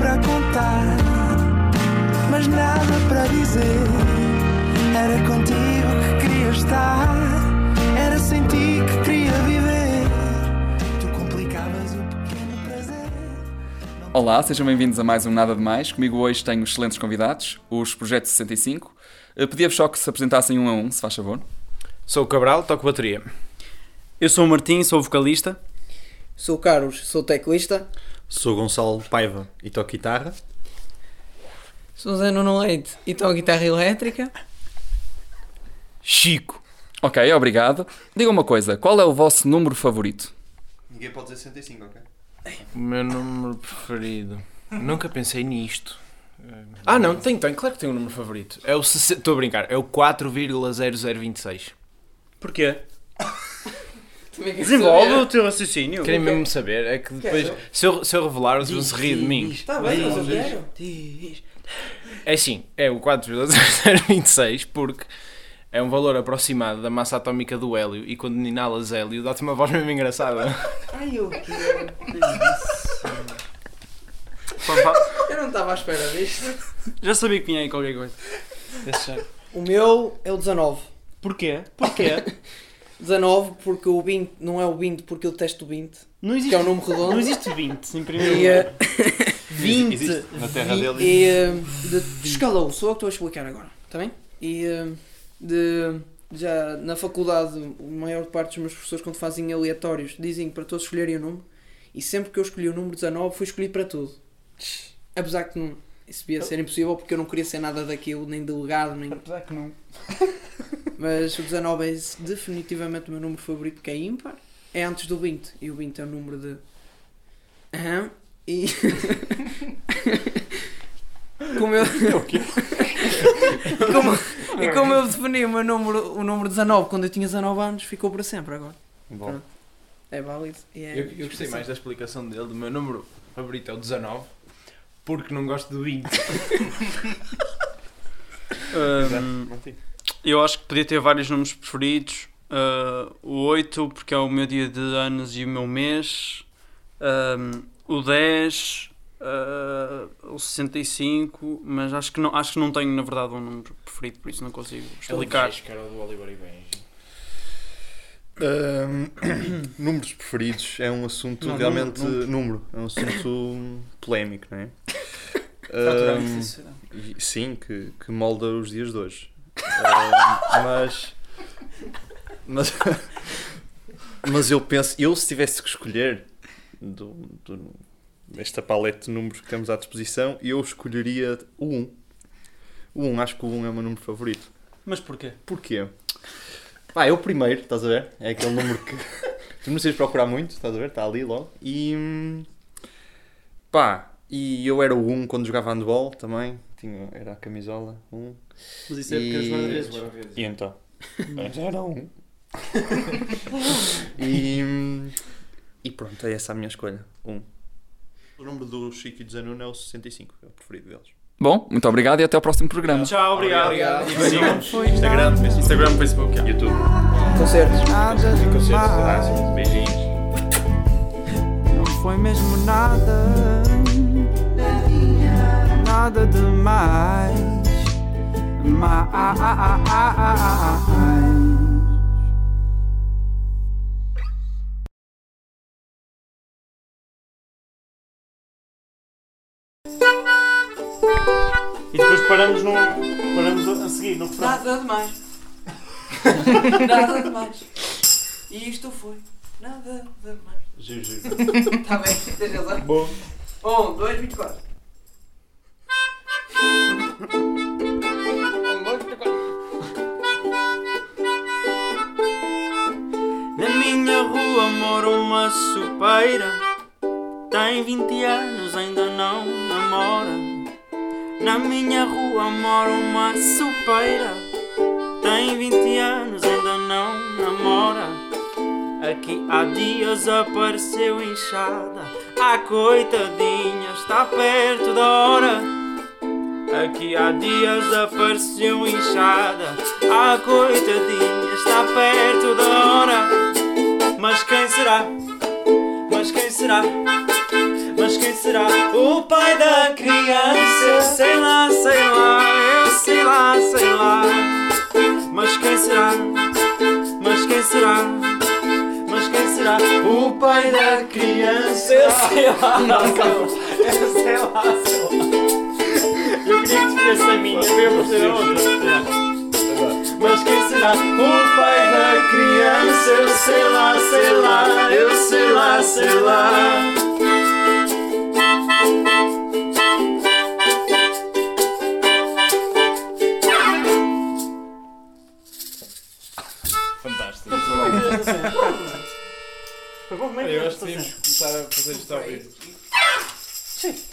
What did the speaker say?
para contar, mas nada para dizer. Era contigo que queria estar, era sem ti que queria viver. Tu complicavas o pequeno prazer. Olá, sejam bem-vindos a mais um Nada de Mais. Comigo hoje tenho excelentes convidados, os Projeto 65. Eh, Pedia-vos só que se apresentassem um a um, se faz favor. Sou o Cabral, toco bateria. Eu sou o Martim, sou vocalista. Sou o Carlos, sou teclista. Sou Gonçalo Paiva e toco guitarra. Sou Zé Nuno Leite e toco guitarra elétrica. Chico. Ok, obrigado. Diga uma coisa, qual é o vosso número favorito? Ninguém pode dizer 65, ok? O meu número preferido. Nunca pensei nisto. Ah, não, tenho, tenho. Claro que tenho um número favorito. É o. Estou a brincar. É o 4,0026. Porquê? Desenvolve saber? o teu raciocínio. Querem mesmo saber? É que depois, se eu, se eu revelar, eles vão se rir de mim. Tá bem, mas eu quero. É sim, é o 4,0026 porque é um valor aproximado da massa atómica do hélio e quando inalas hélio dá-te uma voz mesmo engraçada. Ai, eu quero. Eu não estava à espera disto. Já sabia que vinha aí qualquer coisa. O meu é o 19. Porquê? Porquê? 19 porque o 20 não é o 20 porque eu testo o 20. Não Que existe, é um número redondo. não existe 20 em primeiro E, lugar. eh, 20. Existe na terra e, dele. e eh, de, escalou, sou eu que estou a explicar agora, está bem? E eh, de, já na faculdade, a maior parte dos meus professores, quando fazem aleatórios, dizem para todos escolherem o número. E sempre que eu escolhi o número 19, fui escolhido para tudo. Apesar que não, isso devia ser impossível porque eu não queria ser nada daquilo, nem delegado, nem. Apesar que não. Mas o 19 é definitivamente o meu número favorito, porque é ímpar. É antes do 20. E o 20 é o número de. Aham. E. como eu. como... E como eu defini o meu número, o número 19 quando eu tinha 19 anos, ficou para sempre agora. Bom. É válido. E é Eu, eu gostei mais da explicação dele, do meu número favorito é o 19 porque não gosto do 20. Ahm, eu acho que podia ter vários números preferidos. Ah, o 8, porque é o meu dia de anos e o meu mês. Ahm, o 10, ah, o 65, mas acho que, não, acho que não tenho, na verdade, um número preferido, por isso não consigo explicar. que era o do Oliver e Benji. Ahm, números preferidos é um assunto Não, realmente. número, Número, é um assunto polémico, não é? E- sim, que, que molda os dias de hoje. Ahm, mas. Mas. Mas eu penso, eu se tivesse que escolher do, do, desta paleta de números que temos à disposição, eu escolheria o 1. O 1, acho que o 1 é o meu número favorito. Mas porquê? Porquê? Pá, é o primeiro, estás a ver? É aquele número que tu não precisas procurar muito, estás a ver? Está ali logo. E pá, e eu era o 1 quando jogava handball também. Tinha, era a camisola 1. Mas isso é porque E- os guarda-redes. E então? Mas era um. e, e pronto, é essa a minha escolha. 1. O número do Chico e do Zanuno é o 65, é o preferido deles. Bom, muito obrigado e até ao próximo programa. Tchau, obrigado. Obrigado. E sigam Instagram, Instagram, Facebook. yeah. YouTube. Concertos. Nada demais, Beijinhos. não foi mesmo nada. Nada demais. Mais. E depois paramos, no, paramos a seguir no refrão. Nada demais. Nada demais. E isto foi. Nada demais. Giro, giro. Está bem, tens razão. Bom. Um, dois, vinte e quatro. Na minha rua mora uma supeira. Tem 20 anos, ainda não namora. Na minha rua mora uma supeira. Tem 20 anos, ainda não namora. Aqui há dias apareceu inchada. A coitadinha está perto da hora. Aqui há dias apareceu inchada. A coitadinha está perto da hora. Mas quem será? Mas quem será? Mas quem será o pai da será? Será? Mas quem será? O pai da criança. Eu sei lá, eu sei lá, sei lá. Eu queria que tivesse a minha, para eu fazer a outra. Mas quem será o pai da criança? Eu sei lá, sei lá, eu sei lá, sei lá. Eu acho que devíamos começar a fazer isto ao vivo.